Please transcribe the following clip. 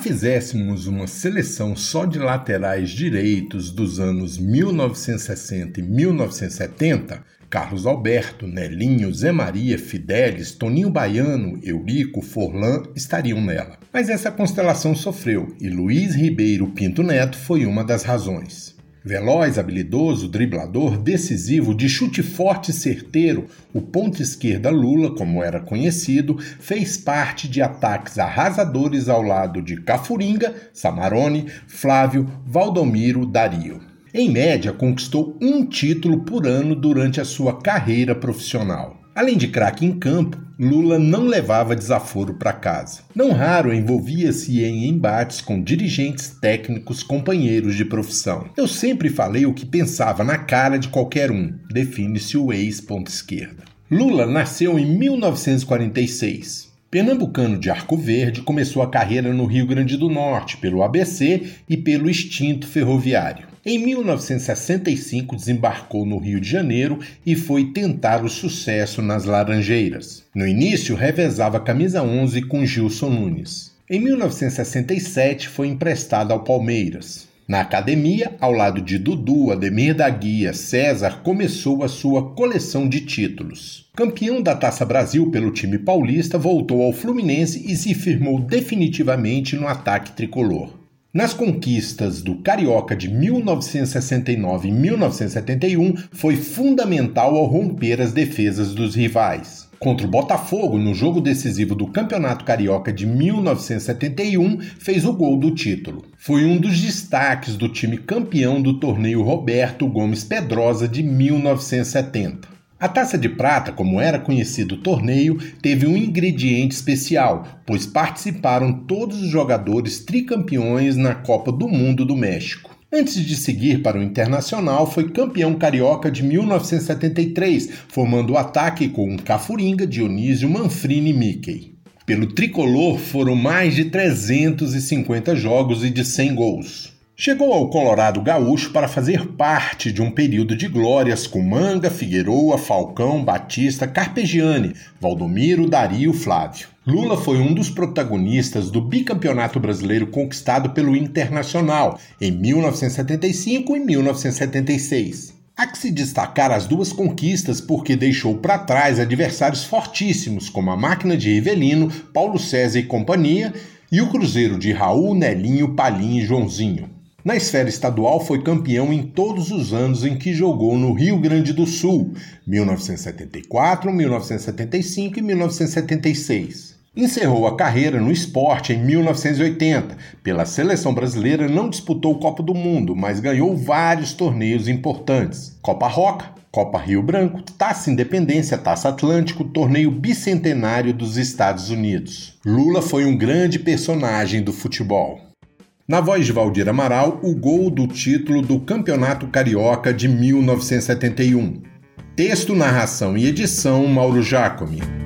fizéssemos uma seleção só de laterais direitos dos anos 1960 e 1970, Carlos Alberto, Nelinho, Zé Maria, Fidelis, Toninho Baiano, Eurico, Forlan estariam nela. Mas essa constelação sofreu e Luiz Ribeiro Pinto Neto foi uma das razões. Veloz, habilidoso, driblador, decisivo, de chute forte e certeiro, o ponto esquerda Lula, como era conhecido, fez parte de ataques arrasadores ao lado de Cafuringa, Samarone, Flávio, Valdomiro, Dario. Em média, conquistou um título por ano durante a sua carreira profissional. Além de craque em campo, Lula não levava desaforo para casa. Não raro envolvia-se em embates com dirigentes técnicos, companheiros de profissão. Eu sempre falei o que pensava na cara de qualquer um, define-se o ex-ponta esquerda. Lula nasceu em 1946. Pernambucano de Arco Verde, começou a carreira no Rio Grande do Norte pelo ABC e pelo extinto ferroviário. Em 1965, desembarcou no Rio de Janeiro e foi tentar o sucesso nas Laranjeiras. No início, revezava camisa 11 com Gilson Nunes. Em 1967, foi emprestado ao Palmeiras. Na academia, ao lado de Dudu, Ademir da Guia, César, começou a sua coleção de títulos. Campeão da Taça Brasil pelo time paulista, voltou ao Fluminense e se firmou definitivamente no ataque tricolor. Nas conquistas do Carioca de 1969 e 1971, foi fundamental ao romper as defesas dos rivais. Contra o Botafogo, no jogo decisivo do Campeonato Carioca de 1971, fez o gol do título. Foi um dos destaques do time campeão do torneio Roberto Gomes Pedrosa de 1970. A taça de prata, como era conhecido o torneio, teve um ingrediente especial, pois participaram todos os jogadores tricampeões na Copa do Mundo do México. Antes de seguir para o Internacional, foi campeão carioca de 1973, formando o ataque com Cafuringa, Dionísio, Manfrini e Mickey. Pelo tricolor foram mais de 350 jogos e de 100 gols. Chegou ao Colorado Gaúcho para fazer parte de um período de glórias com Manga, Figueroa, Falcão, Batista, Carpegiani, Valdomiro, Dario, Flávio. Lula foi um dos protagonistas do bicampeonato brasileiro conquistado pelo Internacional em 1975 e 1976. Há que se destacar as duas conquistas porque deixou para trás adversários fortíssimos como a máquina de Rivelino, Paulo César e companhia e o Cruzeiro de Raul, Nelinho, Palim e Joãozinho. Na esfera estadual, foi campeão em todos os anos em que jogou no Rio Grande do Sul, 1974, 1975 e 1976. Encerrou a carreira no esporte em 1980. Pela seleção brasileira, não disputou o Copa do Mundo, mas ganhou vários torneios importantes: Copa Roca, Copa Rio Branco, Taça Independência, Taça Atlântico, Torneio Bicentenário dos Estados Unidos. Lula foi um grande personagem do futebol. Na voz de Valdir Amaral, o gol do título do Campeonato Carioca de 1971. Texto, narração e edição Mauro Jacome.